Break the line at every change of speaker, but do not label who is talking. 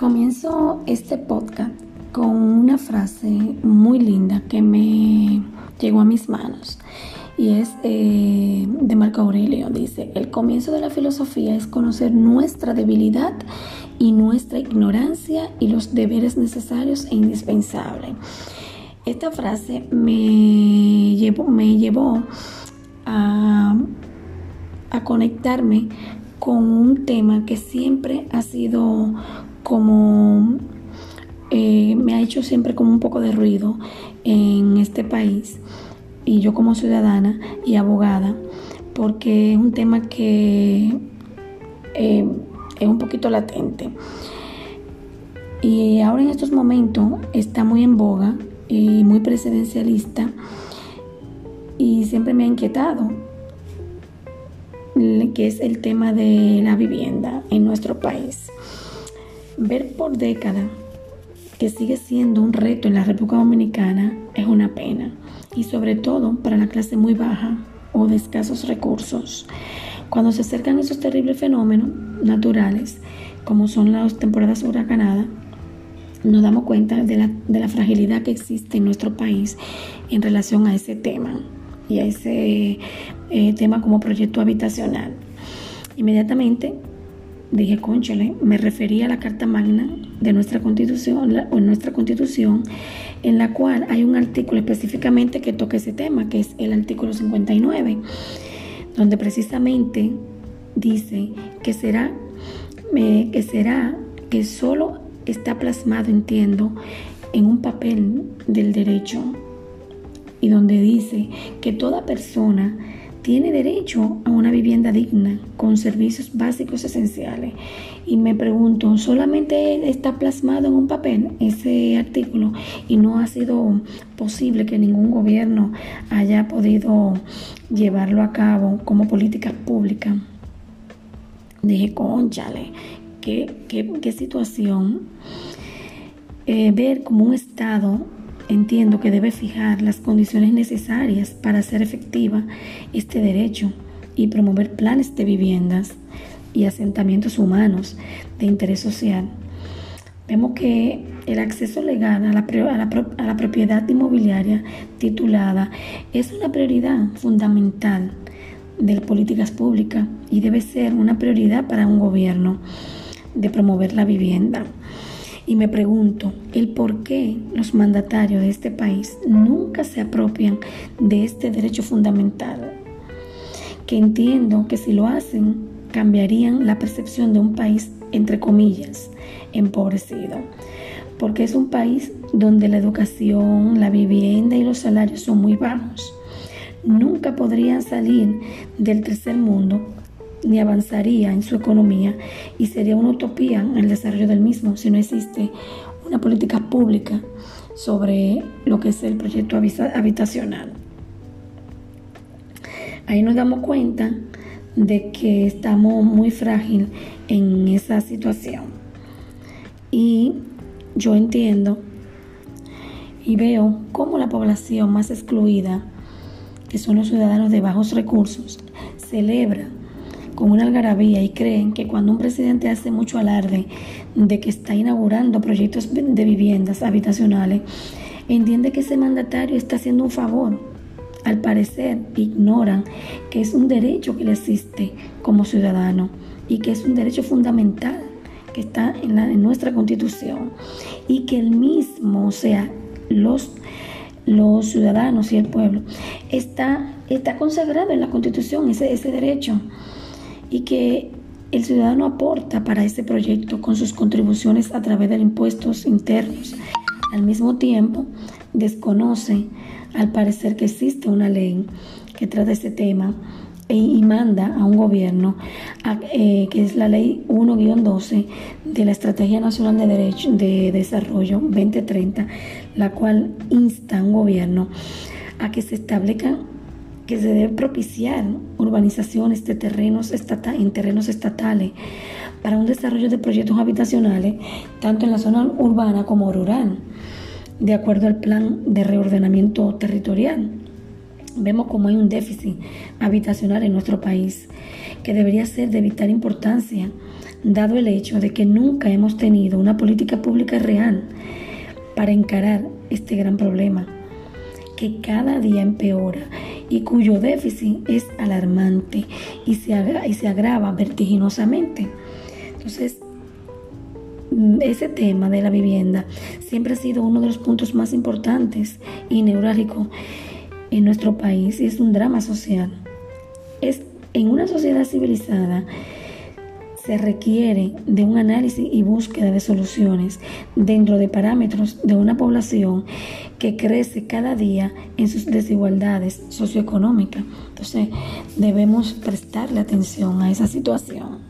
Comienzo este podcast con una frase muy linda que me llegó a mis manos y es eh, de Marco Aurelio. Dice, el comienzo de la filosofía es conocer nuestra debilidad y nuestra ignorancia y los deberes necesarios e indispensables. Esta frase me llevó, me llevó a, a conectarme con un tema que siempre ha sido como eh, me ha hecho siempre como un poco de ruido en este país y yo como ciudadana y abogada porque es un tema que eh, es un poquito latente y ahora en estos momentos está muy en boga y muy presidencialista y siempre me ha inquietado que es el tema de la vivienda en nuestro país. Ver por década que sigue siendo un reto en la República Dominicana es una pena, y sobre todo para la clase muy baja o de escasos recursos. Cuando se acercan esos terribles fenómenos naturales, como son las temporadas huracanadas, nos damos cuenta de la, de la fragilidad que existe en nuestro país en relación a ese tema y a ese eh, tema como proyecto habitacional. Inmediatamente dije, conchale, me refería a la Carta Magna de nuestra Constitución, o nuestra Constitución, en la cual hay un artículo específicamente que toca ese tema, que es el artículo 59, donde precisamente dice que será, eh, que será, que solo está plasmado, entiendo, en un papel del derecho, y donde dice que toda persona tiene derecho a una vivienda digna con servicios básicos esenciales. Y me pregunto, ¿solamente está plasmado en un papel ese artículo y no ha sido posible que ningún gobierno haya podido llevarlo a cabo como política pública? Dije, conchale, qué, qué, qué situación. Eh, ver como un Estado entiendo que debe fijar las condiciones necesarias para hacer efectiva este derecho y promover planes de viviendas y asentamientos humanos de interés social. Vemos que el acceso legal a la, a la, propiedad inmobiliaria titulada es una prioridad fundamental de políticas públicas y debe ser una prioridad para un gobierno de promover la vivienda. Y me pregunto el por qué los mandatarios de este país nunca se apropian de este derecho fundamental, que entiendo que si lo hacen cambiarían la percepción de un país, entre comillas, empobrecido, porque es un país donde la educación, la vivienda y los salarios son muy bajos. Nunca podrían salir del tercer mundo ni avanzaría en su economía y sería una utopía el desarrollo del mismo si no existe una política pública sobre lo que es el proyecto habitacional. Ahí nos damos cuenta de que estamos muy frágil en esa situación. Y yo entiendo y veo cómo la población más excluida, que son los ciudadanos de bajos recursos, celebra con una algarabía y creen que cuando un presidente hace mucho alarde de que está inaugurando proyectos de viviendas habitacionales, entiende que ese mandatario está haciendo un favor. Al parecer, ignoran que es un derecho que le existe como ciudadano y que es un derecho fundamental que está en, la, nuestra constitución y que el mismo, o sea, los, los ciudadanos y el pueblo, está, está consagrado en la constitución ese, ese derecho y que el ciudadano aporta para ese proyecto con sus contribuciones a través de impuestos internos. Al mismo tiempo, desconoce al parecer que existe una ley que trata este tema e, y manda a un gobierno, eh, que es la ley 1-12 de la Estrategia Nacional de, Derecho, de Desarrollo 2030, la cual insta a un gobierno a que se establezcan que se debe propiciar urbanizaciones de terrenos en terrenos estatales para un desarrollo de proyectos habitacionales, tanto en la zona urbana como rural, de acuerdo al plan de reordenamiento territorial. vemos como hay un déficit habitacional en nuestro país que debería ser de vital importancia, dado el hecho de que nunca hemos tenido una política pública real para encarar este gran problema, que cada día empeora y cuyo déficit es alarmante y se, y se agrava vertiginosamente. Entonces, mm, ese tema de la vivienda siempre ha sido uno de los puntos más importantes y neurálgicos en nuestro país y es un drama social. Es en una sociedad civilizada se requiere de un análisis y búsqueda de soluciones dentro de parámetros de una población que crece cada día en sus desigualdades socioeconómicas. Entonces debemos prestarle atención a esa situación.